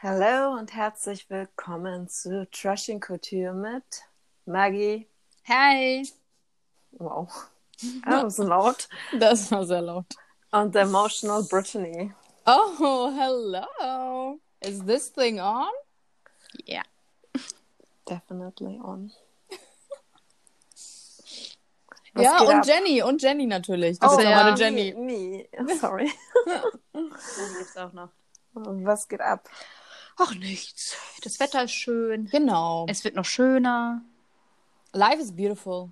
Hallo und herzlich willkommen zu Trashing Couture mit Maggie. Hi. Wow. Das was laut. Das war sehr laut. Und the Emotional Brittany. Oh, hello. Is this thing on? Yeah. Definitely on. Was ja, und ab? Jenny, und Jenny natürlich. Das oh, ist ja meine Jenny. Me, me. Sorry. Dann gibt's auch noch. Was geht ab? Ach, nichts. Das Wetter ist schön. Genau. Es wird noch schöner. Life is beautiful.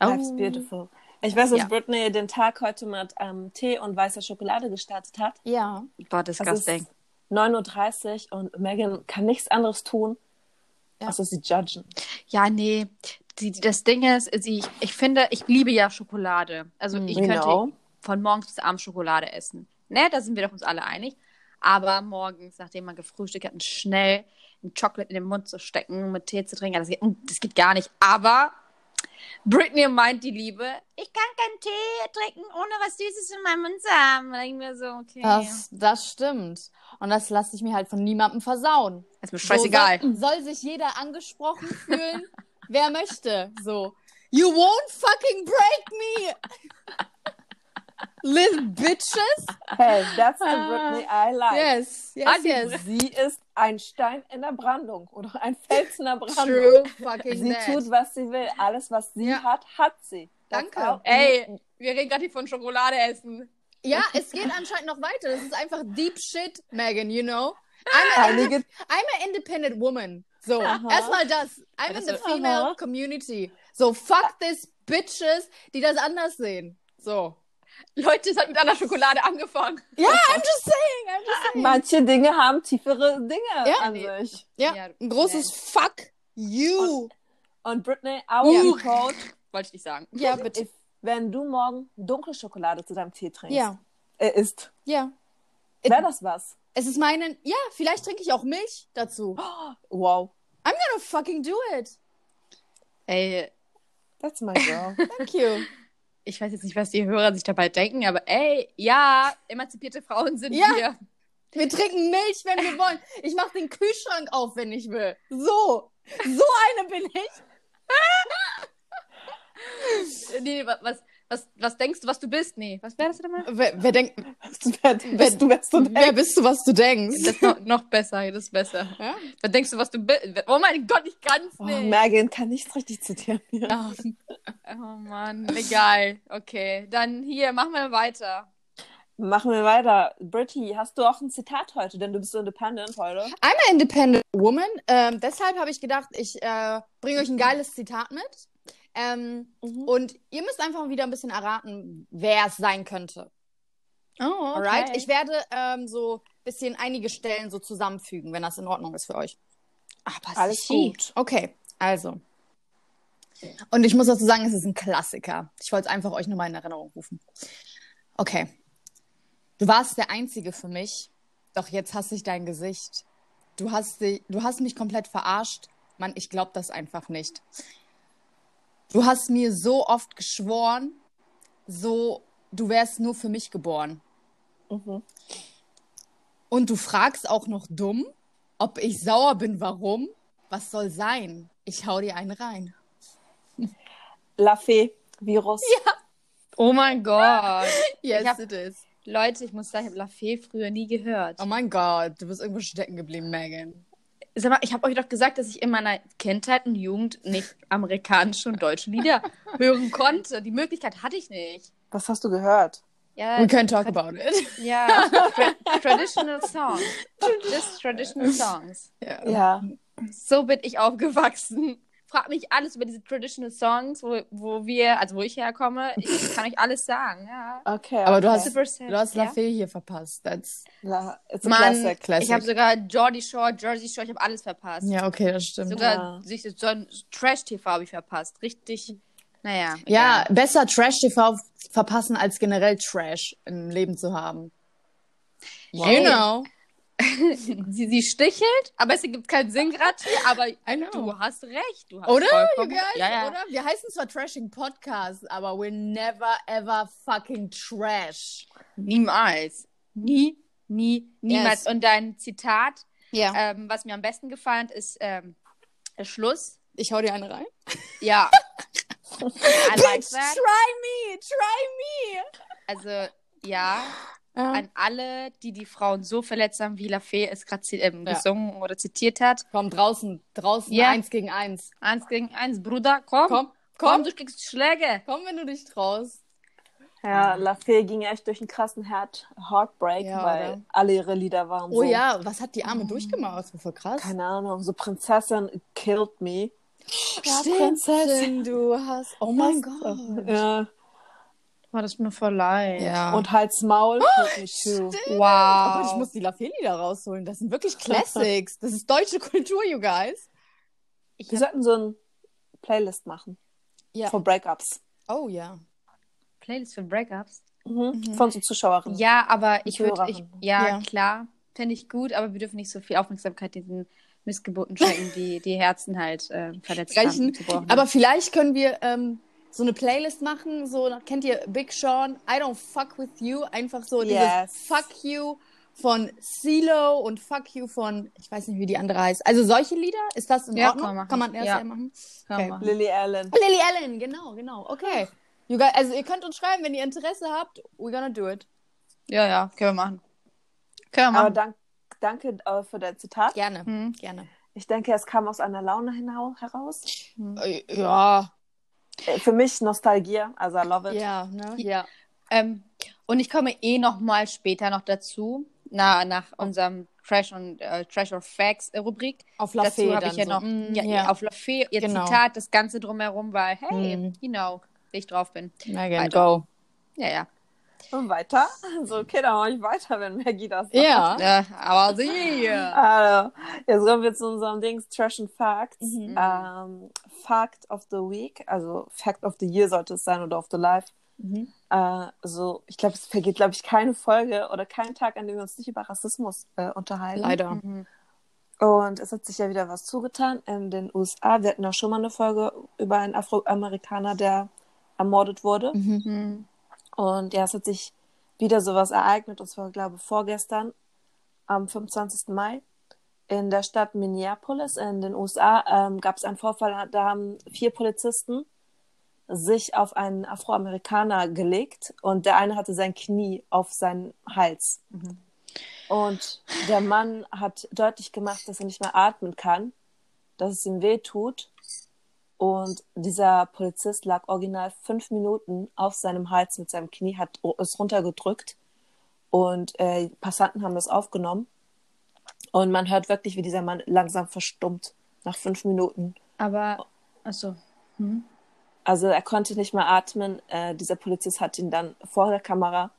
Oh. Life is beautiful. Ich weiß, dass ja. Britney den Tag heute mit ähm, Tee und weißer Schokolade gestartet hat. Ja. War disgusting. 9.30 Uhr und Megan kann nichts anderes tun, ja. außer sie judgen. Ja, nee. Die, das Ding ist, sie, ich finde, ich liebe ja Schokolade. Also ich genau. könnte von morgens bis abends Schokolade essen. Ne, da sind wir doch uns alle einig. Aber morgens, nachdem man gefrühstückt hat, schnell ein Chocolate in den Mund zu stecken, mit Tee zu trinken, das geht, das geht gar nicht. Aber Britney meint die Liebe, ich kann keinen Tee trinken, ohne was Süßes in meinem Mund zu haben. Da ich mir so, okay. Das, das stimmt. Und das lasse ich mir halt von niemandem versauen. ist mir scheißegal. So soll, soll sich jeder angesprochen fühlen, wer möchte. So. You won't fucking break me! Little bitches. Hey, that's the Britney I like. Yes, yes, also, yes. Sie ist ein Stein in der Brandung oder ein Fels in der Brandung. True fucking Sie that. tut, was sie will. Alles, was sie ja. hat, hat sie. Danke. Ey, wir reden gerade hier von Schokolade essen. Ja, es geht anscheinend noch weiter. Das ist einfach deep shit, Megan, you know? I'm a, I'm a independent woman. So, erstmal das. I'm in the female aha. community. So, fuck this bitches, die das anders sehen. So. Leute, es hat mit einer Schokolade angefangen. Ja, I'm just saying, I'm just saying. Manche Dinge haben tiefere Dinge ja, an nee. sich. Ja, ja ein großes nee. Fuck you. Und, und Britney, our code, wollte ich nicht sagen. Ja, bitte. Wenn du morgen dunkle Schokolade zu deinem Tee trinkst, ja. er isst. Ja. Wäre das was? Es ist meinen, ja, vielleicht trinke ich auch Milch dazu. wow. I'm gonna fucking do it. Ey. That's my girl. Thank you ich weiß jetzt nicht, was die Hörer sich dabei denken, aber ey, ja, emanzipierte Frauen sind ja. wir. Wir trinken Milch, wenn wir wollen. Ich mache den Kühlschrank auf, wenn ich will. So. So eine bin ich. nee, was, was, was denkst du, was du bist? Nee, was wäre das denn mal? Wer, wer denkt, wer, bist du, was du denkst? Wer bist du, was du denkst? Das ist noch, noch besser, das ist besser. Ja? Wer denkst du, was du bist? Oh mein Gott, ich kann's oh, nicht. Megan kann nichts richtig zitieren. Ja. Oh, oh Mann, egal. Okay, dann hier, machen wir weiter. Machen wir weiter. Britty, hast du auch ein Zitat heute? Denn du bist so independent heute. I'm an independent woman. Ähm, deshalb habe ich gedacht, ich äh, bringe euch ein geiles Zitat mit. Ähm, mhm. Und ihr müsst einfach wieder ein bisschen erraten, wer es sein könnte. Oh, okay. Alright? Ich werde ähm, so ein bisschen einige Stellen so zusammenfügen, wenn das in Ordnung ist für euch. Ach, passt Alles gut. Okay, also. Und ich muss dazu sagen, es ist ein Klassiker. Ich wollte es einfach euch nur mal in Erinnerung rufen. Okay. Du warst der Einzige für mich, doch jetzt hasse ich dein Gesicht. Du hast, du hast mich komplett verarscht. Mann, ich glaub das einfach nicht. Du hast mir so oft geschworen, so, du wärst nur für mich geboren. Mhm. Und du fragst auch noch dumm, ob ich sauer bin, warum? Was soll sein? Ich hau dir einen rein. Lafay, Virus. Ja. Oh mein Gott. yes, hab, it is. Leute, ich muss sagen, ich habe Lafay früher nie gehört. Oh mein Gott, du bist irgendwo stecken geblieben, Megan. Sag mal, ich habe euch doch gesagt, dass ich in meiner Kindheit und Jugend nicht amerikanische und deutsche Lieder hören konnte. Die Möglichkeit hatte ich nicht. Was hast du gehört? Ja, We can talk about it. Ja, tra traditional songs. Just traditional songs. Ja. ja. So bin ich aufgewachsen fragt mich alles über diese Traditional Songs, wo, wo wir, also wo ich herkomme. Ich kann euch alles sagen, ja. Okay. Aber okay. du hast, du hast La Fee hier verpasst. That's La, it's Mann, classic, classic. ich habe sogar Jordy Shore, Jersey Shore, ich habe alles verpasst. Ja, okay, das stimmt. Sogar ja. so Trash-TV habe ich verpasst. Richtig, naja. Ja, egal. besser Trash-TV verpassen, als generell Trash im Leben zu haben. Wow. You know. sie, sie stichelt, aber es gibt keinen Sinn gerade hier, aber du hast recht. Du hast oder, you guys? Ja, ja. Oder? Wir heißen zwar Trashing Podcast, aber we're never ever fucking trash. Niemals. Nie, nie, niemals. Yes. Und dein Zitat Ja. Ähm, was mir am besten gefallen ist ähm, Schluss. Ich hau dir eine rein. Ja. I like that. Try me, try me. Also, ja, ja. An alle, die die Frauen so verletzt haben, wie Lafay es gerade ähm, ja. gesungen oder zitiert hat. Komm, draußen, draußen, ja. eins gegen eins. Eins gegen eins, Bruder, komm. Komm, komm. komm du kriegst Schläge. Komm, wenn du dich traust. Ja, Lafay ging echt durch einen krassen Heart Heartbreak, ja, weil oder? alle ihre Lieder waren oh so. Oh ja, was hat die Arme mhm. durchgemacht? Das war voll krass. Keine Ahnung, so Prinzessin killed me. Ja, Prinzessin, du hast. Oh mein Gott. Ja. War das mir voll leid. Ja. Und Hals Maul. Oh, wow. Oh Gott, ich muss die Lafeli da rausholen. Das sind wirklich Classics. Das ist deutsche Kultur, you guys. Ich Wir sollten so ein Playlist machen. Ja. Für Breakups. Oh ja. Playlist für Breakups? Mhm. Mhm. Von so Zuschauerinnen. Ja, aber ich würde. Ja, ja, klar. Fände ich gut, aber wir dürfen nicht so viel Aufmerksamkeit diesen Missgeburten schenken, die die Herzen halt äh, verletzt Reichen. haben. Aber vielleicht können wir. Ähm, so eine Playlist machen, so, kennt ihr Big Sean, I don't fuck with you, einfach so yes. dieses Fuck you von CeeLo und Fuck You von, ich weiß nicht, wie die andere heißt. Also solche Lieder, ist das in ja, Ordnung? Kann man, kann man erst ja. machen? Okay. Machen. Lily Allen. Lily Allen, genau, genau. Okay. You guys, also ihr könnt uns schreiben, wenn ihr Interesse habt, we're gonna do it. Ja, ja, können wir machen. Können wir machen. Aber dank, danke uh, für dein Zitat. Gerne, hm. gerne. Ich denke, es kam aus einer Laune heraus. Hm. Ja, für mich Nostalgie, also I love it. Ja, ne? Ja. Ähm, und ich komme eh noch mal später noch dazu, na, nach unserem Trash und äh, Trash or Facts äh, Rubrik. Auf La Dazu habe ich ja so. noch mm, ja, ja. auf La Fee ihr genau. Zitat, das Ganze drumherum, weil hey, mm. you know, wie ich drauf bin. Megan, go. Ja, ja. Und weiter? So, okay, dann mache ich weiter, wenn Maggie das sagt. Ja, ja aber sie. Also, jetzt kommen wir zu unserem Dings Trash and Facts. Mhm. Ähm, Fact of the Week, also Fact of the Year sollte es sein oder of the Life. Mhm. Äh, so, ich glaube, es vergeht, glaube ich, keine Folge oder kein Tag, an dem wir uns nicht über Rassismus äh, unterhalten. Leider. Mhm. Und es hat sich ja wieder was zugetan in den USA. Wir hatten auch schon mal eine Folge über einen Afroamerikaner, der ermordet wurde. Mhm. Und ja, es hat sich wieder sowas ereignet, und zwar, glaube ich, vorgestern, am 25. Mai, in der Stadt Minneapolis in den USA ähm, gab es einen Vorfall, da haben vier Polizisten sich auf einen Afroamerikaner gelegt und der eine hatte sein Knie auf seinen Hals. Mhm. Und der Mann hat deutlich gemacht, dass er nicht mehr atmen kann, dass es ihm weh tut und dieser Polizist lag original fünf Minuten auf seinem Hals mit seinem Knie, hat es runtergedrückt. Und äh, Passanten haben das aufgenommen. Und man hört wirklich, wie dieser Mann langsam verstummt nach fünf Minuten. Aber, also. Hm. Also er konnte nicht mehr atmen. Äh, dieser Polizist hat ihn dann vor der Kamera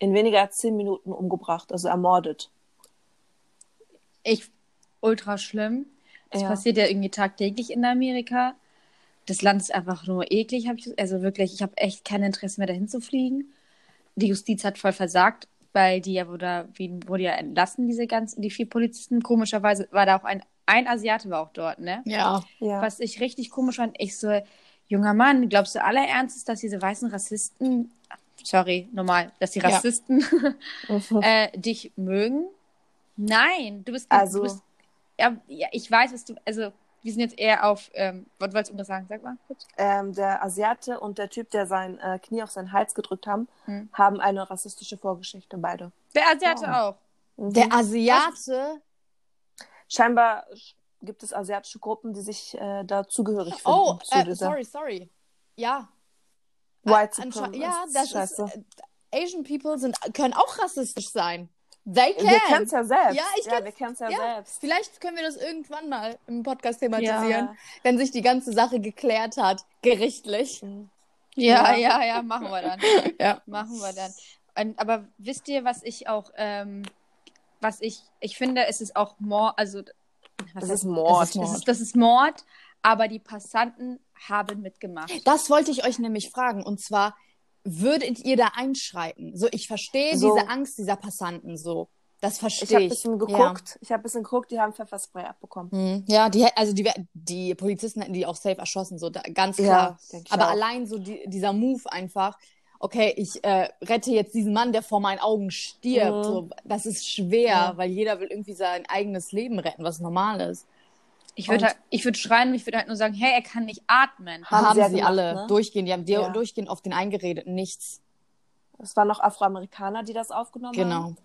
in weniger als zehn Minuten umgebracht, also ermordet. Ich, ultra schlimm. Das ja. passiert ja irgendwie tagtäglich in Amerika das Land ist einfach nur eklig, habe ich also wirklich, ich habe echt kein Interesse mehr dahin zu fliegen. Die Justiz hat voll versagt, weil die ja wurde, wurde ja entlassen, diese ganzen, die vier Polizisten. Komischerweise war da auch ein, ein Asiate war auch dort, ne? Ja. ja. Was ich richtig komisch fand, ich so, junger Mann, glaubst du aller Ernstes, dass diese weißen Rassisten, sorry, normal, dass die Rassisten ja. äh, dich mögen? Nein, du bist, also, du bist, ja, ja, ich weiß, was du, also wir sind jetzt eher auf, ähm, was wolltest du irgendwas sagen? Sag mal kurz. Ähm, der Asiate und der Typ, der sein äh, Knie auf seinen Hals gedrückt haben, hm. haben eine rassistische Vorgeschichte, beide. Der Asiate oh. auch. Mhm. Der Asiate? Scheinbar gibt es asiatische Gruppen, die sich äh, da zugehörig finden. Oh, äh, sorry, sorry. Ja. White Supremacy. Ja, das Scheiße. ist, äh, Asian People sind, können auch rassistisch sein. They can. Wir kennen es ja selbst. Ja, ich ja, wir kennen es ja, ja, selbst. Vielleicht können wir das irgendwann mal im Podcast thematisieren, ja. wenn sich die ganze Sache geklärt hat, gerichtlich. Ja, ja, ja, ja machen wir dann. ja. Machen wir dann. Und, aber wisst ihr, was ich auch, ähm, was ich, ich finde, es ist auch Mord, also das ist Mord. Das ist. Das ist, das ist Mord, aber die Passanten haben mitgemacht. Das wollte ich euch nämlich fragen. Und zwar, würdet ihr da einschreiten? So, ich verstehe so. diese Angst dieser Passanten so. Das verstehe ich. Ich habe ein bisschen geguckt. Ja. Ich habe ein bisschen geguckt, die haben Pfefferspray abbekommen. Mhm. Ja, die, also die, die Polizisten hätten die auch safe erschossen, so da, ganz klar. Ja, Aber auch. allein so die, dieser Move einfach. okay, ich äh, rette jetzt diesen Mann, der vor meinen Augen stirbt. Mhm. So, das ist schwer, ja. weil jeder will irgendwie sein eigenes Leben retten, was normal ist. Ich würde halt, ich würde schreien und ich würde halt nur sagen, hey, er kann nicht atmen. Haben, haben sie, sie gemacht, alle ne? durchgehend, die haben ja. durchgehend auf den eingeredet, nichts. Es waren noch Afroamerikaner, die das aufgenommen genau. haben. Genau.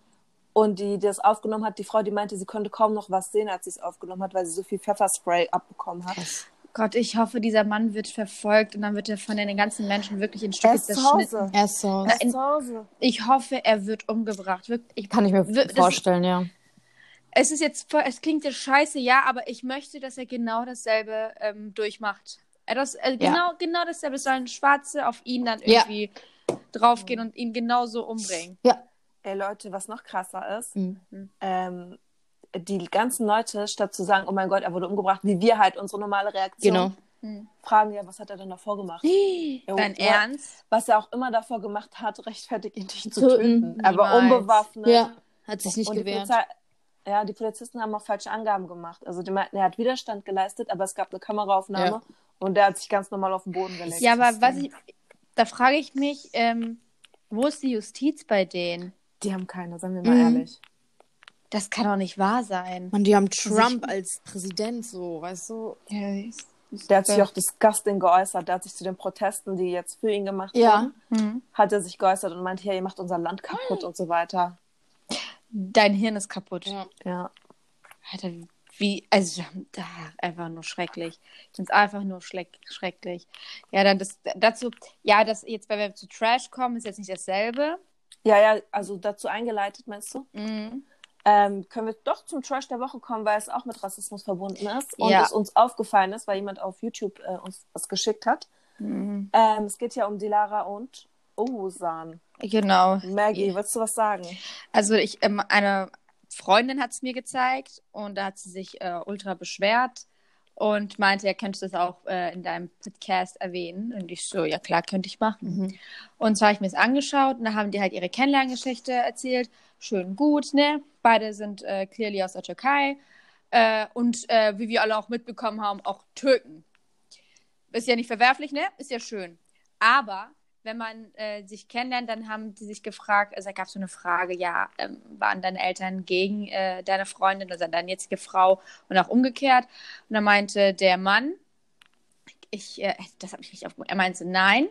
Und die, die das aufgenommen hat, die Frau, die meinte, sie konnte kaum noch was sehen, als sie es aufgenommen hat, weil sie so viel Pfefferspray abbekommen hat. Gott, ich hoffe, dieser Mann wird verfolgt und dann wird er von den ganzen Menschen wirklich in Stücke zerschnitten. Er ist zu Hause. Er ist zu Hause. Ich hoffe, er wird umgebracht. Wirklich, Kann ich mir vorstellen, ja. Es ist jetzt, es klingt jetzt scheiße, ja, aber ich möchte, dass er genau dasselbe ähm, durchmacht. Das, äh, ja. genau, genau dasselbe. Es sollen Schwarze auf ihn dann irgendwie ja. draufgehen und ihn genauso umbringen. Ja. Ey Leute, was noch krasser ist, mhm. ähm, die ganzen Leute, statt zu sagen, oh mein Gott, er wurde umgebracht, wie wir halt unsere normale Reaktion, genau. Hm. fragen ja, was hat er denn davor gemacht? Dein ja, Ernst? Was er auch immer davor gemacht hat, rechtfertigt ihn dich zu töten. töten. Aber unbewaffnet. Ja, hat sich nicht gewehrt. Ja, die Polizisten haben auch falsche Angaben gemacht. Also die meinten, er hat Widerstand geleistet, aber es gab eine Kameraaufnahme ja. und der hat sich ganz normal auf den Boden gelegt. Ja, aber was ich, da frage ich mich, ähm, wo ist die Justiz bei denen? Die haben keine, sagen wir mal mhm. ehrlich. Das kann doch nicht wahr sein. Und die haben Trump ich... als Präsident, so, weißt du? Ja, der hat sich auch disgusting geäußert. Der hat sich zu den Protesten, die jetzt für ihn gemacht ja. wurden, mhm. hat er sich geäußert und meinte, ja, ihr macht unser Land kaputt mhm. und so weiter. Dein Hirn ist kaputt. Ja. ja. Alter, wie, also, einfach nur schrecklich. Ich finde es einfach nur schreck, schrecklich. Ja, dann das, dazu, ja, das jetzt, wenn wir zu Trash kommen, ist jetzt nicht dasselbe. Ja, ja, also dazu eingeleitet, meinst du? Mhm ähm, können wir doch zum Trash der Woche kommen, weil es auch mit Rassismus verbunden ist und ja. es uns aufgefallen ist, weil jemand auf YouTube äh, uns was geschickt hat. Mhm. Ähm, es geht ja um Dilara und Osan. Genau. Maggie, willst du was sagen? Also ich, ähm, eine Freundin hat es mir gezeigt und da hat sie sich äh, ultra beschwert und meinte, er könnte das auch äh, in deinem Podcast erwähnen. Und ich so, ja klar, könnte ich machen. Mhm. Und zwar habe ich mir das angeschaut und da haben die halt ihre Kennenlerngeschichte erzählt. Schön gut, ne? Beide sind äh, clearly aus der Türkei. Äh, und äh, wie wir alle auch mitbekommen haben, auch Türken. Ist ja nicht verwerflich, ne? Ist ja schön. Aber wenn man äh, sich kennenlernt, dann haben die sich gefragt, also gab es so eine Frage, ja, ähm, waren deine Eltern gegen äh, deine Freundin, also deine jetzige Frau und auch umgekehrt? Und da meinte der Mann, ich, äh, das habe ich nicht aufgemacht, er meinte nein,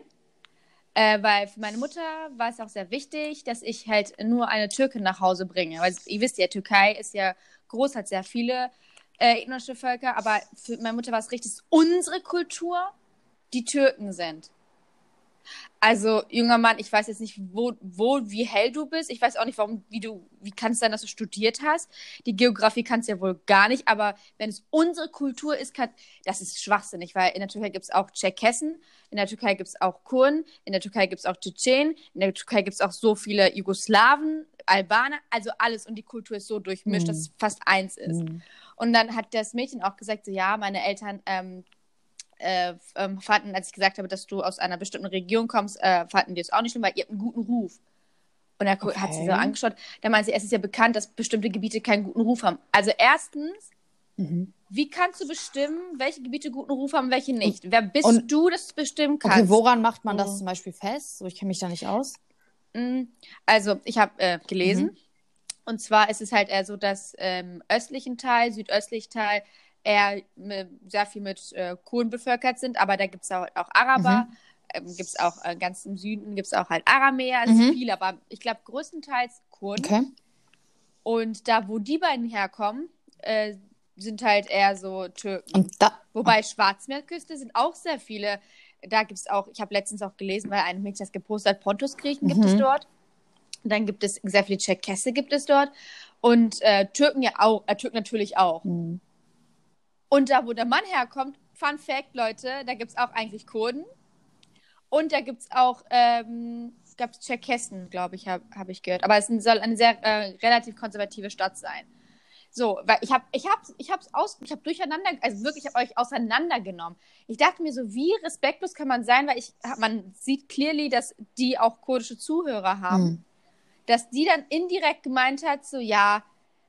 äh, weil für meine Mutter war es auch sehr wichtig, dass ich halt nur eine Türkin nach Hause bringe. Weil ihr wisst ja, Türkei ist ja groß, hat sehr viele äh, ethnische Völker, aber für meine Mutter war es richtig, dass unsere Kultur die Türken sind. Also, junger Mann, ich weiß jetzt nicht, wo, wo, wie hell du bist. Ich weiß auch nicht, warum, wie du, wie kann es sein, dass du studiert hast? Die Geografie kannst du ja wohl gar nicht, aber wenn es unsere Kultur ist, kann, das ist schwachsinnig, weil in der Türkei gibt es auch Tscherkessen, in der Türkei gibt es auch Kurden, in der Türkei gibt es auch Tschetschenen, in der Türkei gibt es auch so viele Jugoslawen, Albaner, also alles und die Kultur ist so durchmischt, mhm. dass es fast eins ist. Mhm. Und dann hat das Mädchen auch gesagt, so ja, meine Eltern ähm, äh, ähm, fanden, als ich gesagt habe, dass du aus einer bestimmten Region kommst, äh, fanden die es auch nicht schlimm, weil ihr habt einen guten Ruf. Und er okay. hat sie so angeschaut. Da meinte sie, es ist ja bekannt, dass bestimmte Gebiete keinen guten Ruf haben. Also erstens, mhm. wie kannst du bestimmen, welche Gebiete guten Ruf haben, welche nicht? Und, Wer bist und, du, dass du bestimmen kannst? Okay, woran macht man das zum Beispiel fest? So, ich kenne mich da nicht aus. Mm, also, ich habe äh, gelesen. Mhm. Und zwar ist es halt eher so, dass ähm, östlichen Teil, südöstlichen Teil eher sehr viel mit äh, Kurden bevölkert sind, aber da gibt es auch, auch Araber. Mhm. Ähm, gibt es auch äh, ganz im Süden gibt es auch halt Aramäer, also mhm. viele, aber ich glaube größtenteils Kurden. Okay. Und da, wo die beiden herkommen, äh, sind halt eher so Türken. Wobei Schwarzmeerküste sind auch sehr viele. Da gibt es auch, ich habe letztens auch gelesen, weil ein Mädchen das gepostet hat, Pontusgriechen mhm. gibt es mhm. dort. Dann gibt es sehr viele Tscherkesse gibt es dort. Und äh, Türken ja auch, äh, Türken natürlich auch. Mhm. Und da, wo der Mann herkommt, Fun Fact, Leute, da gibt es auch eigentlich Kurden. Und da gibt es auch, ähm, gab es Tscherkessen, glaube ich, habe hab ich gehört. Aber es soll eine sehr äh, relativ konservative Stadt sein. So, weil ich habe ich hab, ich hab's aus, ich habe durcheinander, also wirklich, ich habe euch auseinandergenommen. Ich dachte mir so, wie respektlos kann man sein, weil ich, man sieht clearly, dass die auch kurdische Zuhörer haben. Mhm. Dass die dann indirekt gemeint hat, so, ja,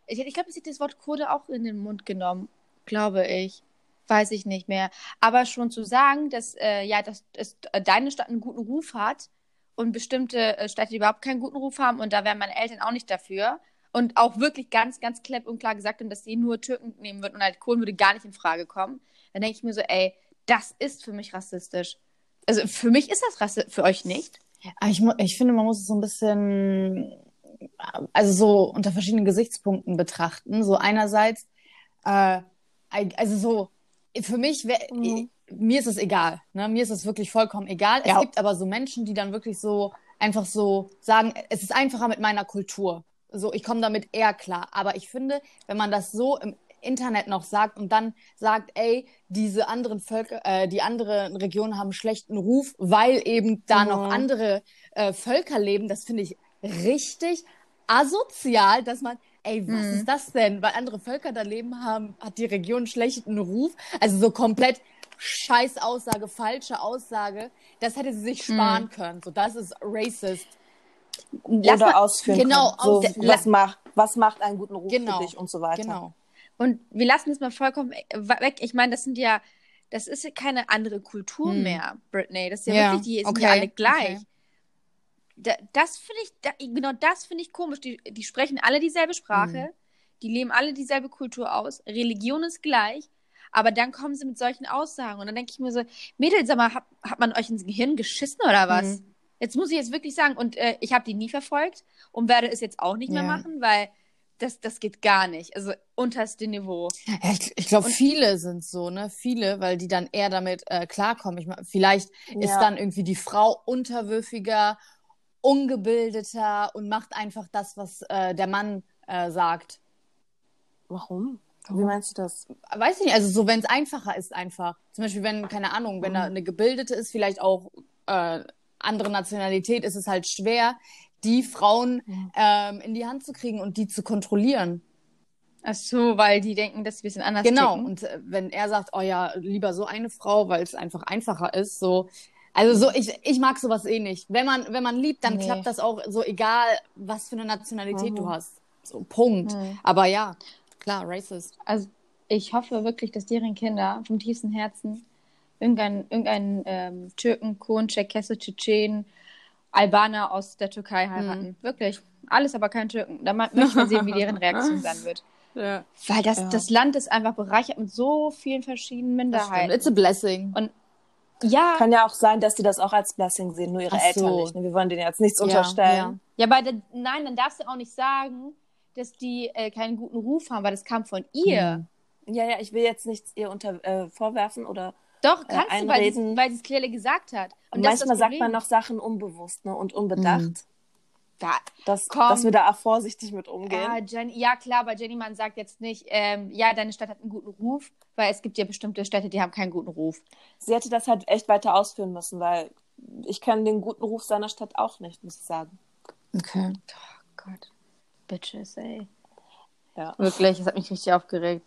ich, ich glaube, sie hat das Wort Kurde auch in den Mund genommen glaube ich. Weiß ich nicht mehr. Aber schon zu sagen, dass, äh, ja, dass, dass äh, deine Stadt einen guten Ruf hat und bestimmte äh, Städte, überhaupt keinen guten Ruf haben und da wären meine Eltern auch nicht dafür. Und auch wirklich ganz, ganz klepp und klar gesagt haben, dass sie nur Türken nehmen würden und halt Kohlen würde gar nicht in Frage kommen. Dann denke ich mir so, ey, das ist für mich rassistisch. Also für mich ist das rassistisch, für euch nicht. Ich, ich finde, man muss es so ein bisschen, also so unter verschiedenen Gesichtspunkten betrachten. So einerseits, äh, also so, für mich wäre, mhm. mir ist es egal. Ne? Mir ist es wirklich vollkommen egal. Ja. Es gibt aber so Menschen, die dann wirklich so einfach so sagen, es ist einfacher mit meiner Kultur. So, ich komme damit eher klar. Aber ich finde, wenn man das so im Internet noch sagt und dann sagt, ey, diese anderen Völker, äh, die anderen Regionen haben schlechten Ruf, weil eben da mhm. noch andere äh, Völker leben, das finde ich richtig asozial, dass man, ey, was mhm. ist das denn? Weil andere Völker da leben haben, hat die Region schlechten Ruf. Also so komplett scheiß Aussage, falsche Aussage. Das hätte sie sich sparen mhm. können. So, das ist racist. Lass Oder ausführen. Genau. So, was, macht, was macht einen guten Ruf genau, für dich und so weiter. Genau. Und wir lassen es mal vollkommen weg. Ich meine, das sind ja, das ist ja keine andere Kultur hm. mehr, Britney. Das ist ja, ja. wirklich, die sind okay. ja alle gleich. Okay. Da, das finde ich, genau das finde ich komisch. Die, die sprechen alle dieselbe Sprache, hm. die leben alle dieselbe Kultur aus, Religion ist gleich, aber dann kommen sie mit solchen Aussagen und dann denke ich mir so, Mädels, sag mal, hat, hat man euch ins Gehirn geschissen oder was? Hm. Jetzt muss ich jetzt wirklich sagen, und äh, ich habe die nie verfolgt und werde es jetzt auch nicht ja. mehr machen, weil das, das geht gar nicht. Also unterste Niveau. Ja, ich, ich glaube, viele sind so, ne? Viele, weil die dann eher damit äh, klarkommen. Ich mein, vielleicht ja. ist dann irgendwie die Frau unterwürfiger, ungebildeter und macht einfach das, was äh, der Mann äh, sagt. Warum? Wie meinst du das? Weiß ich nicht, also so, wenn es einfacher ist, einfach. Zum Beispiel, wenn, keine Ahnung, wenn mhm. da eine Gebildete ist, vielleicht auch äh, andere Nationalität, ist es halt schwer, die Frauen ähm, in die Hand zu kriegen und die zu kontrollieren. Ach so, weil die denken, dass ein bisschen anders Genau. Ticken. Und äh, wenn er sagt, oh ja, lieber so eine Frau, weil es einfach einfacher ist, so. Also so, ich, ich mag sowas eh nicht. Wenn man, wenn man liebt, dann nee. klappt das auch so egal, was für eine Nationalität mhm. du hast. So, Punkt. Mhm. Aber ja, klar, racist. Also ich hoffe wirklich, dass deren Kinder vom tiefsten Herzen irgendeinen irgendein, ähm, Türken, Kurden, Tscherkessen, Tschetschenen, Albaner aus der Türkei heiraten. Mhm. Wirklich. Alles aber kein Türken. Da möchte man sehen, wie deren Reaktion sein wird. Ja. Weil das, ja. das Land ist einfach bereichert mit so vielen verschiedenen Minderheiten. It's a blessing. Und ja. Kann ja auch sein, dass die das auch als Blessing sehen, nur ihre Ach Eltern so. nicht. Ne? Wir wollen denen jetzt nichts ja, unterstellen. Ja, ja aber nein, dann darfst du auch nicht sagen, dass die äh, keinen guten Ruf haben, weil das kam von ihr. Mhm. Ja, ja, ich will jetzt nichts ihr unter, äh, vorwerfen oder doch, äh, kannst äh, du, weil sie es clearly gesagt hat. Und, und manchmal sagt man noch Sachen unbewusst ne, und unbedacht. Mhm. Da, dass, dass wir da auch vorsichtig mit umgehen. Ja, Jenny, ja klar, aber Jenny man sagt jetzt nicht, ähm, ja, deine Stadt hat einen guten Ruf, weil es gibt ja bestimmte Städte, die haben keinen guten Ruf. Sie hätte das halt echt weiter ausführen müssen, weil ich kenne den guten Ruf seiner Stadt auch nicht, muss ich sagen. Okay. Oh Gott. Bitches, ey. Ja. Wirklich, das hat mich richtig aufgeregt.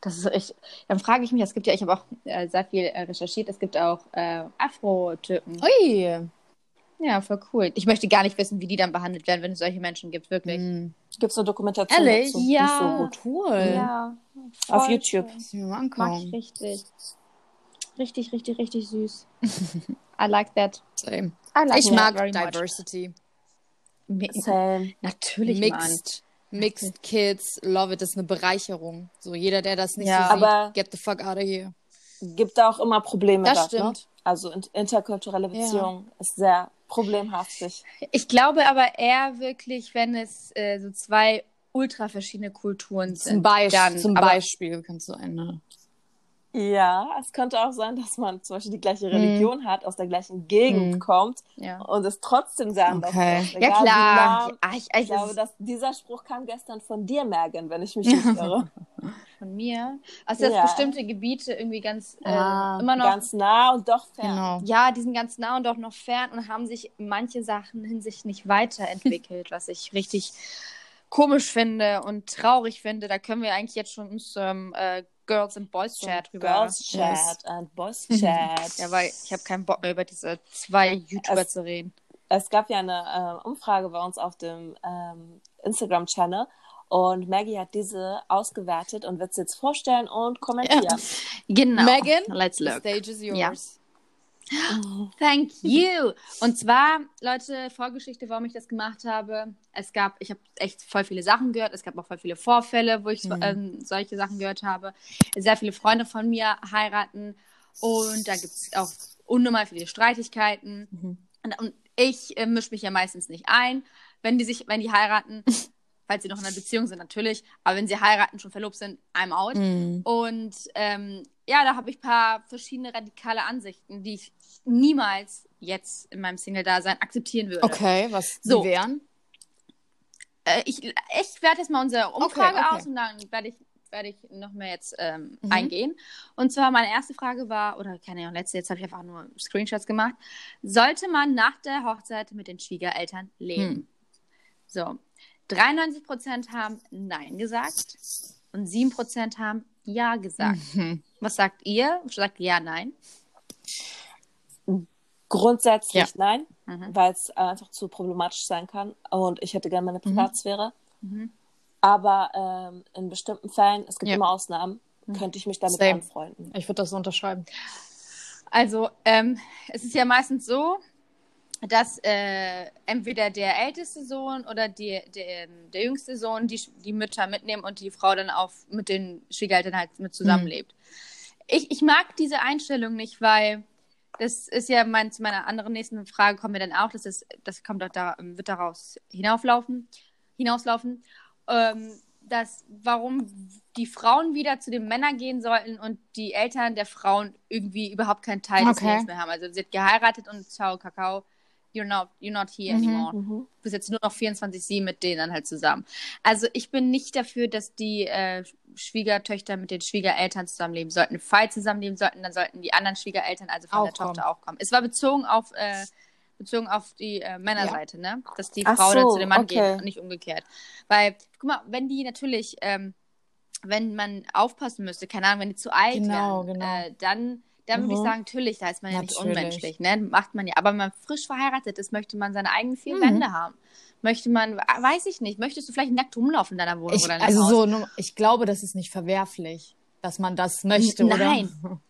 Das ist echt. Dann frage ich mich, es gibt ja, ich habe auch äh, sehr viel äh, recherchiert, es gibt auch äh, Afro-Typen. Ui. Ja, voll cool. Ich möchte gar nicht wissen, wie die dann behandelt werden, wenn es solche Menschen gibt, wirklich. Mm. Gibt es eine Dokumentation Ehrlich? dazu? Ja, so cool. Ja. Auf YouTube. Mag ich richtig. Richtig, richtig, richtig süß. I like that. Same. I like ich mag Diversity. Same. Natürlich, Mixed. Mixed Kids, love it, das ist eine Bereicherung. So jeder, der das nicht ja, so sieht, get the fuck out of here. Gibt da auch immer Probleme. Das dort, ne? stimmt. Ne? Also interkulturelle Beziehung ja. ist sehr problemhaftig. Ich glaube aber eher wirklich, wenn es äh, so zwei ultra verschiedene Kulturen sind. Zum, Beisp dann, zum Beispiel kannst du eine ja, es könnte auch sein, dass man zum Beispiel die gleiche Religion hm. hat, aus der gleichen Gegend hm. kommt ja. und es trotzdem sehr anders okay. ist. Ja, klar. Ja, ich, ich, ich glaube, dass dieser Spruch kam gestern von dir, Megan, wenn ich mich nicht irre. Von mir? Also, dass ja. bestimmte Gebiete irgendwie ganz äh, ah, immer noch. Ganz nah und doch fern. Genau. Ja, die sind ganz nah und doch noch fern und haben sich manche Sachen hinsichtlich nicht weiterentwickelt, was ich richtig komisch finde und traurig finde. Da können wir eigentlich jetzt schon uns ähm, äh, Girls and Boys Chat rüber. Girls Chat und Boys Chat. ja, weil ich habe keinen Bock mehr über diese zwei YouTuber es, zu reden. Es gab ja eine äh, Umfrage bei uns auf dem ähm, Instagram-Channel und Maggie hat diese ausgewertet und wird sie jetzt vorstellen und kommentieren. Ja. Genau. Megan, let's look. The stage is yours. Ja. Thank you. Und zwar, Leute, Vorgeschichte, warum ich das gemacht habe. Es gab, ich habe echt voll viele Sachen gehört. Es gab auch voll viele Vorfälle, wo ich mhm. ähm, solche Sachen gehört habe. Sehr viele Freunde von mir heiraten. Und da gibt es auch unnormal viele Streitigkeiten. Mhm. Und, und, ich äh, mische mich ja meistens nicht ein, wenn die sich, wenn die heiraten. falls sie noch in einer Beziehung sind, natürlich. Aber wenn sie heiraten, schon verlobt sind, I'm out. Mhm. Und ähm, ja, da habe ich ein paar verschiedene radikale Ansichten, die ich niemals jetzt in meinem Single-Dasein akzeptieren würde. Okay, was so. wären? Äh, ich ich werde jetzt mal unsere Umfrage okay, okay. aus und dann werde ich, werde ich noch mehr jetzt ähm, mhm. eingehen. Und zwar meine erste Frage war, oder keine Ahnung, letzte, jetzt habe ich einfach nur Screenshots gemacht. Sollte man nach der Hochzeit mit den Schwiegereltern leben? Hm. So, 93 Prozent haben Nein gesagt und 7 Prozent haben Ja gesagt. Mhm. Was sagt ihr? Sagt Ja, Nein? Grundsätzlich ja. nein, mhm. weil es einfach zu problematisch sein kann und ich hätte gerne meine mhm. Privatsphäre. Mhm. Aber ähm, in bestimmten Fällen, es gibt ja. immer Ausnahmen, mhm. könnte ich mich damit Same. anfreunden. Ich würde das so unterschreiben. Also, ähm, es ist ja meistens so, dass äh, entweder der älteste Sohn oder die, der, der jüngste Sohn die, die Mütter mitnehmen und die Frau dann auch mit den Schwiegereltern halt mit zusammenlebt. Mhm. Ich, ich mag diese Einstellung nicht, weil das ist ja mein, zu meiner anderen nächsten Frage kommen wir dann auch, das ist, das kommt doch da, wird daraus hinauflaufen, hinauslaufen, ähm, dass warum die Frauen wieder zu den Männern gehen sollten und die Eltern der Frauen irgendwie überhaupt keinen Teil okay. des Lebens mehr haben. Also sie hat geheiratet und ciao, Kakao you're not, you're not here mhm, anymore. Mhm. Du bist jetzt nur noch 24-7 mit denen dann halt zusammen. Also ich bin nicht dafür, dass die äh, Schwiegertöchter mit den Schwiegereltern zusammenleben sollten. Falls zusammenleben sollten, dann sollten die anderen Schwiegereltern, also von auch der kommen. Tochter, auch kommen. Es war bezogen auf, äh, bezogen auf die äh, Männerseite, ja. ne? Dass die Ach Frau so, dann zu dem Mann okay. geht und nicht umgekehrt. Weil, guck mal, wenn die natürlich, ähm, wenn man aufpassen müsste, keine Ahnung, wenn die zu alt genau, wären, genau. Äh, dann dann würde mhm. ich sagen, natürlich, da ist man ja natürlich. nicht unmenschlich, ne? Macht man ja. Aber wenn man frisch verheiratet ist, möchte man seine eigenen vier mhm. Wände haben. Möchte man, weiß ich nicht, möchtest du vielleicht nackt rumlaufen in deiner Wohnung ich, oder nicht? Also so, ich glaube, das ist nicht verwerflich, dass man das möchte, nein. oder?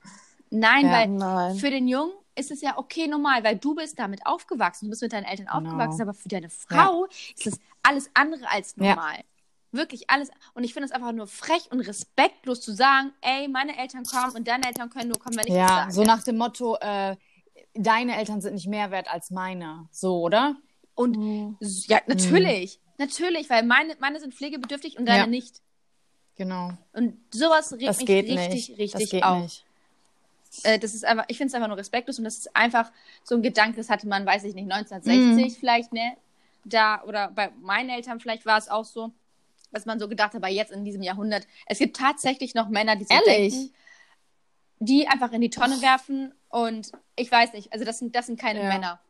Nein, ja, weil nein. für den Jungen ist es ja okay normal, weil du bist damit aufgewachsen, du bist mit deinen Eltern genau. aufgewachsen, aber für deine Frau ja. ist das alles andere als normal. Ja. Wirklich alles. Und ich finde es einfach nur frech und respektlos zu sagen, ey, meine Eltern kommen und deine Eltern können nur kommen, wenn ich ja, das sage. so nach dem Motto, äh, deine Eltern sind nicht mehr wert als meine. So, oder? Und mhm. ja, natürlich. Mhm. Natürlich, weil meine, meine sind pflegebedürftig und deine ja. nicht. Genau. Und sowas regt das mich richtig, nicht. richtig das auf. Nicht. Äh, das ist einfach, ich finde es einfach nur respektlos und das ist einfach so ein Gedanke, das hatte man, weiß ich nicht, 1960 mhm. vielleicht, ne? Da, oder bei meinen Eltern vielleicht war es auch so was man so gedacht hat, aber jetzt in diesem Jahrhundert, es gibt tatsächlich noch Männer, die so Ehrlich? denken, die einfach in die Tonne werfen und ich weiß nicht, also das sind, das sind keine ja. Männer.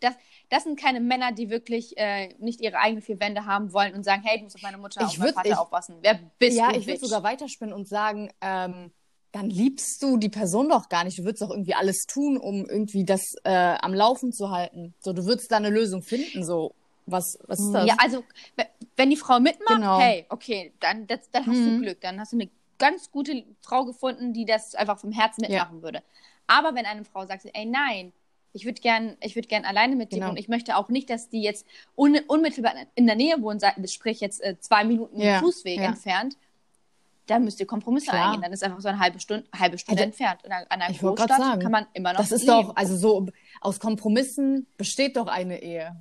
Das, das sind keine Männer, die wirklich äh, nicht ihre eigenen vier Wände haben wollen und sagen, hey, ich muss auf meine Mutter und meinen Vater ich, aufpassen. Wer bist ja, du? Ja, ich würde sogar weiterspinnen und sagen, ähm, dann liebst du die Person doch gar nicht. Du würdest doch irgendwie alles tun, um irgendwie das äh, am Laufen zu halten. So, du würdest da eine Lösung finden, so. Was, was ist das? Ja, also wenn die Frau mitmacht, genau. hey, okay, dann, das, dann hast mhm. du Glück. Dann hast du eine ganz gute Frau gefunden, die das einfach vom Herzen mitmachen ja. würde. Aber wenn eine Frau sagt, ey, nein, ich würde gern, ich würde gern alleine mit dir genau. und ich möchte auch nicht, dass die jetzt un unmittelbar in der Nähe wohnen, sprich jetzt äh, zwei Minuten ja. Fußweg ja. entfernt, dann müsst ihr Kompromisse Klar. eingehen. Dann ist einfach so eine halbe Stunde, halbe Stunde also, entfernt. Und an einer Großstadt sagen, kann man immer noch Das ist leben. doch, also so aus Kompromissen besteht doch eine Ehe.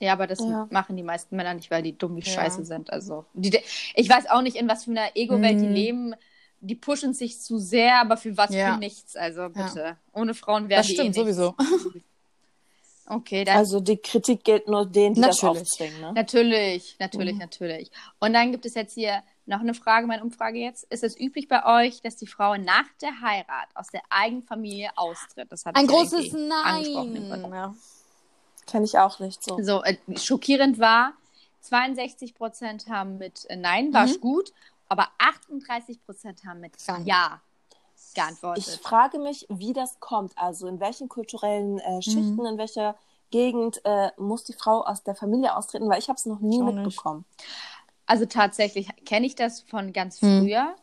Ja, aber das ja. machen die meisten Männer nicht, weil die dumm wie ja. Scheiße sind. Also, die, ich weiß auch nicht, in was für einer Ego-Welt mhm. die leben. Die pushen sich zu sehr, aber für was ja. für nichts. Also bitte. Ohne Frauen wäre die stimmt, eh sowieso. Okay, dann. Also die Kritik gilt nur denen, die natürlich. das aufzwingen, ne? Natürlich, natürlich, mhm. natürlich. Und dann gibt es jetzt hier noch eine Frage, meine Umfrage jetzt. Ist es üblich bei euch, dass die Frau nach der Heirat aus der eigenen Familie austritt? Das hat Ein großes Nein. Ja. Kenne ich auch nicht so. So, äh, schockierend war, 62 Prozent haben mit äh, Nein, war mhm. gut, aber 38 Prozent haben mit Ja geantwortet. Ich frage mich, wie das kommt. Also in welchen kulturellen äh, Schichten, mhm. in welcher Gegend äh, muss die Frau aus der Familie austreten, weil ich habe es noch nie mitbekommen. Also tatsächlich kenne ich das von ganz mhm. früher. Mhm.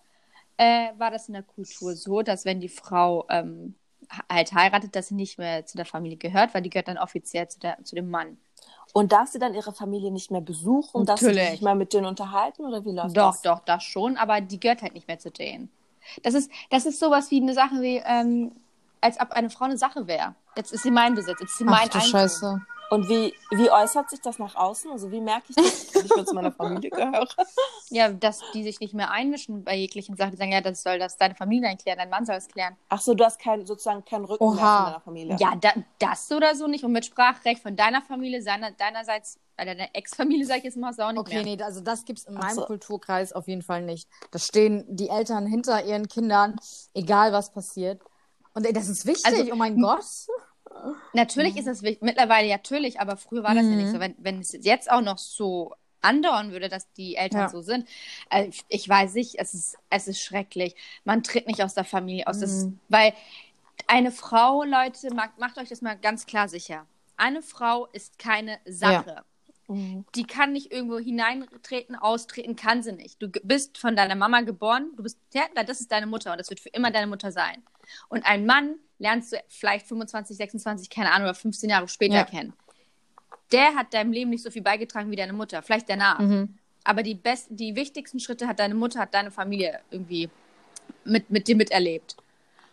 Äh, war das in der Kultur so, dass wenn die Frau ähm, halt heiratet, dass sie nicht mehr zu der Familie gehört, weil die gehört dann offiziell zu, der, zu dem Mann. Und darf sie dann ihre Familie nicht mehr besuchen? Darf sie sich nicht mehr mit denen unterhalten oder wie läuft doch, das? Doch, doch, das schon, aber die gehört halt nicht mehr zu denen. Das ist, das ist sowas wie eine Sache wie, ähm, als ob eine Frau eine Sache wäre. Jetzt ist sie mein Besitz, jetzt ist sie mein Ach, Scheiße. Und wie, wie äußert sich das nach außen? Also wie merke ich, dass ich mehr zu meiner Familie gehöre? Ja, dass die sich nicht mehr einmischen bei jeglichen Sachen. Die sagen, ja, das soll das deine Familie klären, dein Mann soll es klären. Ach so, du hast kein, sozusagen keinen Rücken Oha. mehr von deiner Familie. Ja, da, das oder so nicht. Und mit Sprachrecht von deiner Familie, seiner, deinerseits, äh, deiner Ex-Familie, sag ich jetzt mal, du auch nicht okay, mehr. Okay, nee, also das gibt es in meinem so. Kulturkreis auf jeden Fall nicht. Da stehen die Eltern hinter ihren Kindern, egal was passiert. Und ey, das ist wichtig, also, oh mein Gott. Natürlich mhm. ist es wichtig, mittlerweile natürlich, aber früher war das mhm. ja nicht so. Mhm. Wenn, wenn es jetzt auch noch so andauern würde, dass die Eltern ja. so sind. Also ich, ich, weiß nicht, es ist, es ist schrecklich. Man tritt nicht aus der Familie aus. Mhm. Das, weil eine Frau, Leute, macht, macht euch das mal ganz klar sicher. Eine Frau ist keine Sache. Ja. Mhm. Die kann nicht irgendwo hineintreten, austreten, kann sie nicht. Du bist von deiner Mama geboren, du bist, ja, das ist deine Mutter und das wird für immer deine Mutter sein. Und ein Mann lernst du vielleicht 25, 26, keine Ahnung, oder 15 Jahre später ja. kennen. Der hat deinem Leben nicht so viel beigetragen wie deine Mutter, vielleicht danach. Mhm. Aber die, besten, die wichtigsten Schritte hat deine Mutter, hat deine Familie irgendwie mit, mit dir miterlebt.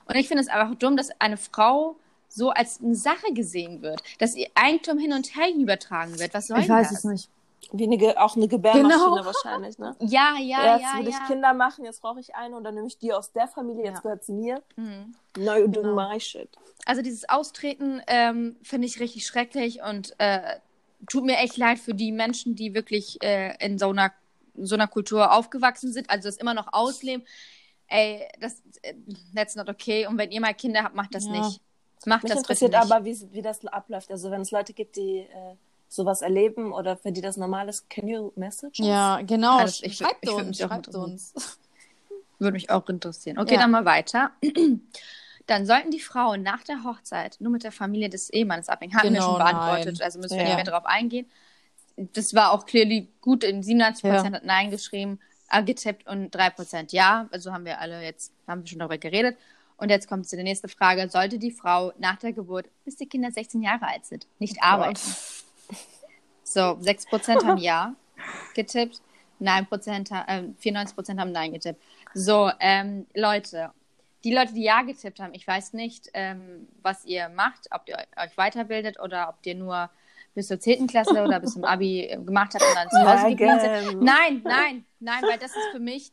Und ich finde es einfach dumm, dass eine Frau so als eine Sache gesehen wird, dass ihr Eigentum hin und her übertragen wird. Was soll ich weiß das? es nicht. Wie eine, auch eine Gebärmaschine genau. wahrscheinlich, ne? Ja, ja, Jetzt ja. will ich Kinder machen, jetzt brauche ich eine und dann nehme ich die aus der Familie, jetzt ja. gehört sie mir. Mhm. No, you do genau. my shit. Also dieses Austreten ähm, finde ich richtig schrecklich und äh, tut mir echt leid für die Menschen, die wirklich äh, in so einer, so einer Kultur aufgewachsen sind, also das immer noch ausleben. Ey, das äh, that's not okay. Und wenn ihr mal Kinder habt, macht das ja. nicht. Macht Mich das interessiert aber, wie, wie das abläuft. Also wenn es Leute gibt, die äh, sowas erleben oder für die das normal ist, can you message us? Ja, genau. Also ich, schreibt ich, uns, schreibt uns. Würde mich auch interessieren. Okay, ja. dann mal weiter. Dann sollten die Frauen nach der Hochzeit nur mit der Familie des Ehemannes abhängen. Hatten genau, wir schon beantwortet, nein. also müssen wir ja. nicht mehr darauf eingehen. Das war auch clearly gut. In 97% ja. hat Nein geschrieben, getippt und 3% Ja. Also haben wir alle jetzt, haben wir schon darüber geredet. Und jetzt kommt zu der nächsten Frage. Sollte die Frau nach der Geburt, bis die Kinder 16 Jahre alt sind, nicht oh arbeiten? So, 6% haben Ja getippt, 9%, äh, 94% haben Nein getippt. So, ähm, Leute, die Leute, die Ja getippt haben, ich weiß nicht, ähm, was ihr macht, ob ihr euch weiterbildet oder ob ihr nur bis zur 10. Klasse oder bis zum Abi gemacht habt und dann zu Hause geblieben seid. Nein, nein, nein, weil das ist für mich,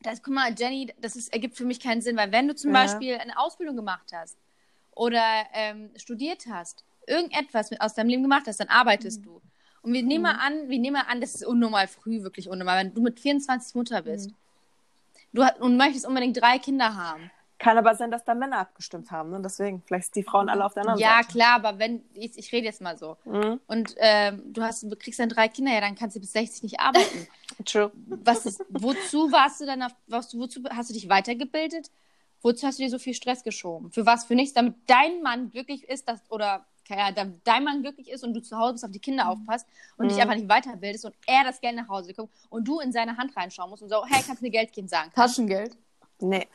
das, guck mal, Jenny, das ist, ergibt für mich keinen Sinn, weil wenn du zum ja. Beispiel eine Ausbildung gemacht hast oder ähm, studiert hast, irgendetwas aus deinem Leben gemacht hast, dann arbeitest mhm. du. Und wir nehmen mhm. mal an, wir nehmen mal an, das ist unnormal früh, wirklich unnormal, wenn du mit 24 Mutter bist. Mhm. Du und möchtest unbedingt drei Kinder haben. Kann aber sein, dass da Männer abgestimmt haben, ne? Deswegen, vielleicht sind die Frauen alle auf der anderen ja, Seite. Ja, klar, aber wenn, ich, ich rede jetzt mal so. Mhm. Und ähm, du hast, du kriegst dann drei Kinder, ja, dann kannst du bis 60 nicht arbeiten. True. Was ist, wozu warst du dann auf, wozu hast du dich weitergebildet? Wozu hast du dir so viel Stress geschoben? Für was? Für nichts, damit dein Mann glücklich ist, dass, oder ja, damit dein Mann glücklich ist und du zu Hause bist, auf die Kinder aufpasst und mhm. dich einfach nicht weiterbildest und er das Geld nach Hause kommt und du in seine Hand reinschauen musst und so, hey, kannst du mir Geld geben sagen? Taschengeld? Nee.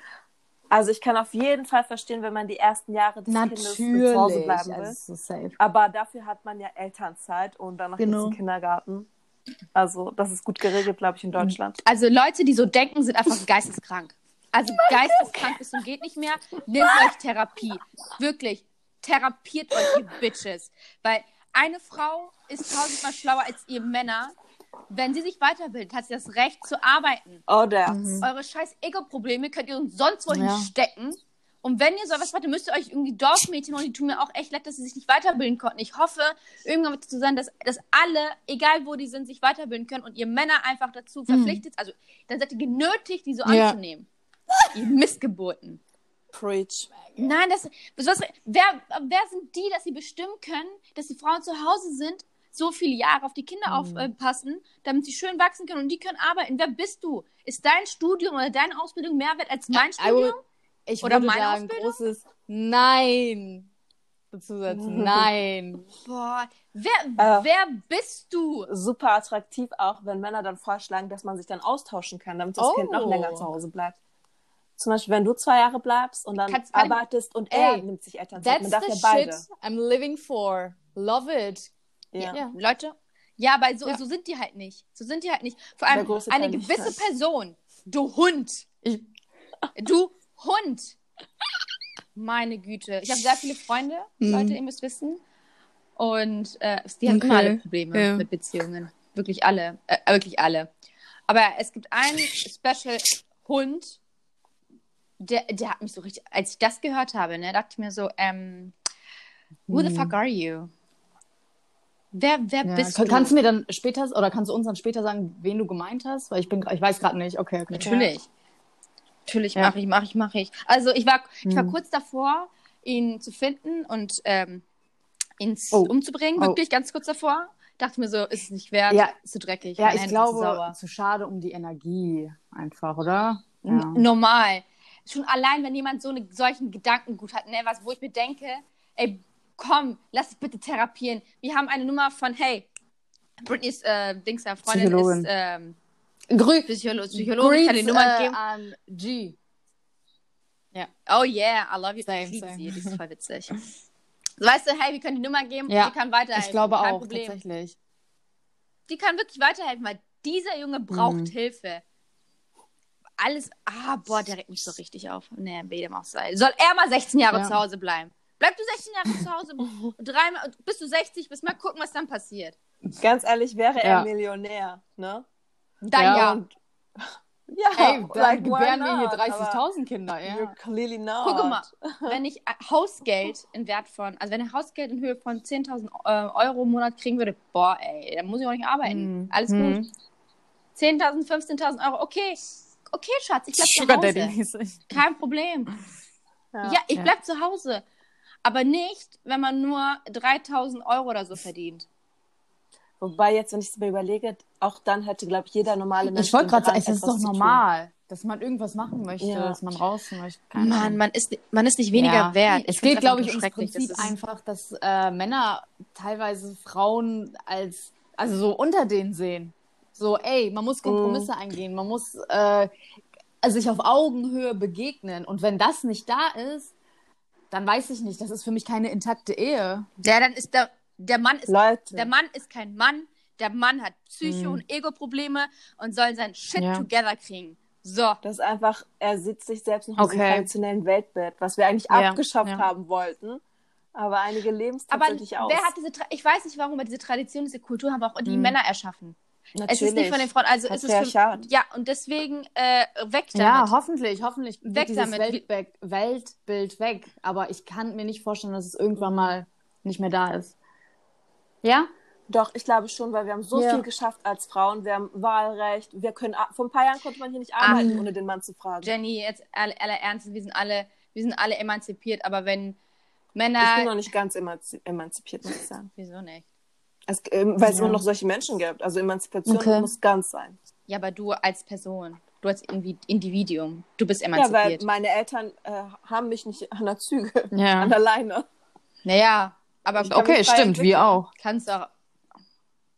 Also ich kann auf jeden Fall verstehen, wenn man die ersten Jahre des Natürlich. Kindes zu Hause bleiben will. Also so Aber dafür hat man ja Elternzeit und danach genau. gibt Kindergarten. Also das ist gut geregelt, glaube ich, in Deutschland. Also Leute, die so denken, sind einfach geisteskrank. Also geisteskrank ist und geht nicht mehr. Nehmt euch Therapie. Wirklich. Therapiert euch, ihr Bitches. Weil eine Frau ist tausendmal schlauer als ihr Männer. Wenn sie sich weiterbildet, hat sie das Recht zu arbeiten. Oh, der. Mhm. Eure scheiß Ego-Probleme könnt ihr uns sonst wohin ja. stecken. Und wenn ihr sowas macht, dann müsst ihr euch irgendwie Dorfmädchen holen. Die tun mir auch echt leid, dass sie sich nicht weiterbilden konnten. Ich hoffe, irgendwann wird es so sein, dass, dass alle, egal wo die sind, sich weiterbilden können und ihr Männer einfach dazu mhm. verpflichtet, mhm. also dann seid ihr genötigt, die so ja. anzunehmen. ihr Missgeburten. Preach. Nein, das, was, wer, wer sind die, dass sie bestimmen können, dass die Frauen zu Hause sind, so viele Jahre auf die Kinder mhm. aufpassen, damit sie schön wachsen können und die können arbeiten? Wer bist du? Ist dein Studium oder deine Ausbildung mehr wert als mein Studium? Ich oder würde meine sagen, Ausbildung? großes Nein dazu setzen. Nein. Boah, wer, äh, wer bist du? Super attraktiv auch, wenn Männer dann vorschlagen, dass man sich dann austauschen kann, damit das oh. Kind noch länger zu Hause bleibt. zum Beispiel, wenn du zwei Jahre bleibst und dann Kannst, arbeitest und er nimmt sich Elternzeit. Man darf ja beide. Shit I'm living for. Love it. Ja. ja. Leute, ja, aber so, ja. so sind die halt nicht. So sind die halt nicht. Vor allem eine gewisse. Person. Du Hund. Ich, du Hund. Meine Güte. Ich habe sehr viele Freunde, mhm. Leute, ihr müsst wissen. Und äh, die haben okay. immer alle Probleme ja. mit Beziehungen. Wirklich alle. Äh, wirklich alle. Aber es gibt einen Special Hund, der, der hat mich so richtig, als ich das gehört habe, ne, dachte ich mir so, ähm, who the fuck hm. are you? Wer, wer ja, bist kann, du? Kannst du mir dann später, oder kannst du uns dann später sagen, wen du gemeint hast? Weil ich bin, ich weiß gerade nicht. Okay, okay. Natürlich. Ja. Natürlich mache ich, mache ich, mache ich. Also ich war, ich war hm. kurz davor, ihn zu finden und ähm, ihn oh. umzubringen. Oh. Wirklich ganz kurz davor. Dachte mir so, ist es nicht wert, ja. ist zu dreckig. Ja, ich Hände glaube, zu schade um die Energie einfach, oder? Normal schon allein, wenn jemand so einen solchen Gedankengut hat, ne, was, wo ich mir denke, ey, komm, lass es bitte therapieren. Wir haben eine Nummer von, hey, Britneys äh, Dings, ja, Freundin Psychologin. ist ähm, Grü Psycholo Psychologin, ich kann die Nummer äh, geben. an G. Ja. Oh yeah, I love you. Same, ich sie, die ist voll witzig. weißt du, hey, wir können die Nummer geben, ja, die kann weiterhelfen. Ich glaube Kein auch, Problem. tatsächlich. Die kann wirklich weiterhelfen, weil dieser Junge braucht mhm. Hilfe alles, ah, boah, der regt mich so richtig auf. Nee, wie dem auch sei. Soll er mal 16 Jahre ja. zu Hause bleiben? Bleib du 16 Jahre zu Hause, dreimal, bis du 60 bist, mal gucken, was dann passiert. Ganz ehrlich, wäre er ja. Millionär, ne? Dann ja. ja. Ja, Ey, like, gebären wir hier 30.000 Kinder, ja. You're clearly not. Guck mal, wenn ich Hausgeld in Wert von, also wenn ich Hausgeld in Höhe von 10.000 äh, Euro im Monat kriegen würde, boah, ey, dann muss ich auch nicht arbeiten. Mm. Alles mm. gut. 10.000, 15.000 Euro, okay, okay, Schatz, ich bleib Sugar zu Hause. Daddy Kein Problem. Ja, ja ich bleib ja. zu Hause. Aber nicht, wenn man nur 3000 Euro oder so verdient. Wobei jetzt, wenn ich es mir überlege, auch dann hätte, glaube ich, jeder normale Mensch. Ich wollte gerade sagen, es ist doch normal, dass man irgendwas machen möchte, ja. dass man raus möchte. Keine Mann, man ist, man ist nicht weniger ja. wert. Ich es geht, glaube ich, ums Prinzip das einfach, dass äh, Männer teilweise Frauen als, also so unter denen sehen. So, ey, man muss Kompromisse mm. eingehen, man muss äh, sich auf Augenhöhe begegnen. Und wenn das nicht da ist, dann weiß ich nicht, das ist für mich keine intakte Ehe. Ja, dann ist der, der Mann ist, Leute. der Mann ist kein Mann, der Mann hat Psycho- mm. und Ego-Probleme und soll sein Shit ja. together kriegen. So. Das ist einfach, er sitzt sich selbst noch okay. in diesem traditionellen Weltbild, was wir eigentlich ja. abgeschafft ja. haben wollten. Aber einige leben es tatsächlich aber aus. Wer hat diese, ich weiß nicht warum, aber diese Tradition, diese Kultur haben auch die mm. Männer erschaffen. Natürlich. Es ist nicht von den Frauen, also es ist für, ja und deswegen äh, weg damit. Ja, hoffentlich, hoffentlich weg damit. Weltbild, Weltbild weg. Aber ich kann mir nicht vorstellen, dass es irgendwann mal nicht mehr da ist. Ja? Doch, ich glaube schon, weil wir haben so ja. viel geschafft als Frauen. Wir haben Wahlrecht. Wir können vor ein paar Jahren konnte man hier nicht arbeiten, um, ohne den Mann zu fragen. Jenny, jetzt alle, alle Ernst, wir sind alle, wir sind alle emanzipiert, aber wenn Männer. Ich bin noch nicht ganz emanzipiert, muss ich sagen. Wieso nicht? Es, ähm, weil ja. es immer noch solche Menschen gibt. Also Emanzipation okay. muss ganz sein. Ja, aber du als Person, du als Individuum, du bist emanzipiert. Ja, weil meine Eltern äh, haben mich nicht an der Züge, ja. an der Leine. Naja, aber okay, stimmt, wir auch. Kannst auch.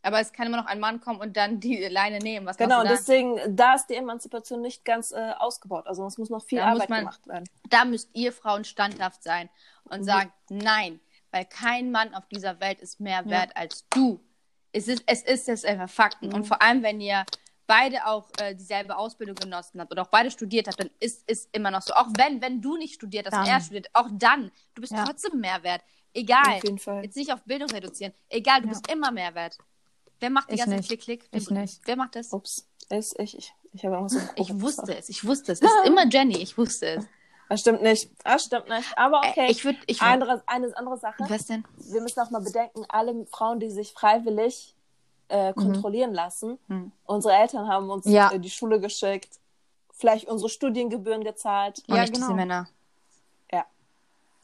Aber es kann immer noch ein Mann kommen und dann die Leine nehmen. Was genau, und deswegen, da ist die Emanzipation nicht ganz äh, ausgebaut. Also es muss noch viel da Arbeit man, gemacht werden. Da müsst ihr Frauen standhaft sein und mhm. sagen, nein, weil kein Mann auf dieser Welt ist mehr wert ja. als du. Es ist, es ist jetzt einfach Fakten. Mhm. Und vor allem, wenn ihr beide auch äh, dieselbe Ausbildung genossen habt oder auch beide studiert habt, dann ist es immer noch so. Auch wenn, wenn du nicht studiert hast und er studiert, auch dann, du bist ja. trotzdem mehr wert. Egal. Auf jeden Fall. Jetzt nicht auf Bildung reduzieren. Egal, du ja. bist immer mehr wert. Wer macht die ich ganze Klick-Klick? Ich nicht. Wer macht das? Ups. Ich, ich, ich, ich habe irgendwas Ich wusste es, ich wusste es. Es ist immer Jenny, ich wusste es. Das stimmt nicht. Das stimmt nicht. Aber äh, okay. Ich würde. Ich würd, andere, eine andere Sache. Was denn? Wir müssen auch mal bedenken, alle Frauen, die sich freiwillig äh, mhm. kontrollieren mhm. lassen, mhm. unsere Eltern haben uns ja. in die Schule geschickt, vielleicht unsere Studiengebühren gezahlt. Ja, nicht genau. diese Männer. Ja.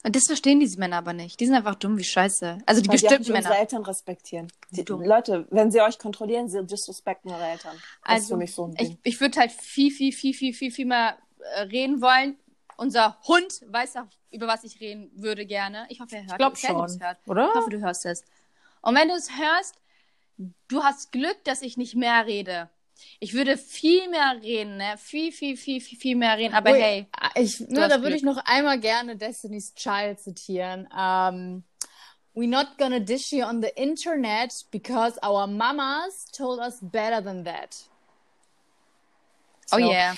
Und das verstehen diese Männer aber nicht. Die sind einfach dumm wie Scheiße. Also die Weil bestimmten die Männer. unsere Eltern respektieren. Die, Leute, wenn sie euch kontrollieren, sie disrespekten ihre Eltern. Das also, ist für mich so ein Ding. Ich, ich würde halt viel, viel, viel, viel, viel, viel mehr äh, reden wollen unser Hund weiß auch, über was ich reden würde gerne. Ich hoffe, er hört ich glaub schon, es. Hört. Oder? Ich hoffe, du hörst es. Und wenn du es hörst, du hast Glück, dass ich nicht mehr rede. Ich würde viel mehr reden, ne? Viel, viel, viel, viel, viel mehr reden. Aber Ui, hey. Ich, nur, da würde ich noch einmal gerne Destiny's Child zitieren. Um, ähm, We're not gonna dish you on the internet because our mamas told us better than that. Oh so. Oh yeah.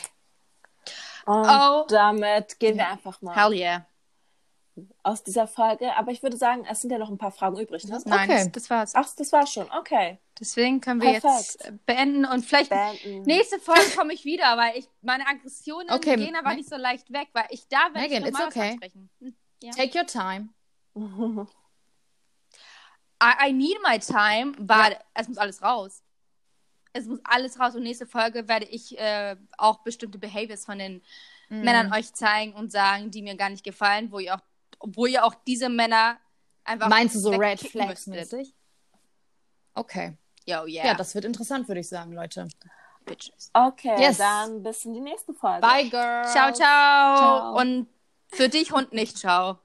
Und oh. damit gehen wir einfach mal. Hell yeah. Aus dieser Folge. Aber ich würde sagen, es sind ja noch ein paar Fragen übrig. Ne? Nein, okay. das, war's. Ach, das war's schon. Okay. Deswegen können wir Perfekt. jetzt beenden und vielleicht beenden. nächste Folge komme ich wieder, weil ich meine Aggressionen okay. gehen aber nicht so leicht weg, weil ich da werde Megan, ich it's okay. sprechen. Hm, ja. Take your time. I, I need my time, weil ja. es muss alles raus. Es muss alles raus und nächste Folge werde ich äh, auch bestimmte Behaviors von den mm. Männern euch zeigen und sagen, die mir gar nicht gefallen, wo ihr auch, wo ihr auch diese Männer einfach. Meinst du so Red Flags mäßig? Okay. Yo, yeah. Ja, das wird interessant, würde ich sagen, Leute. Bitches. Okay, yes. dann bis in die nächste Folge. Bye, girl. Ciao, ciao, ciao. Und für dich Hund nicht ciao.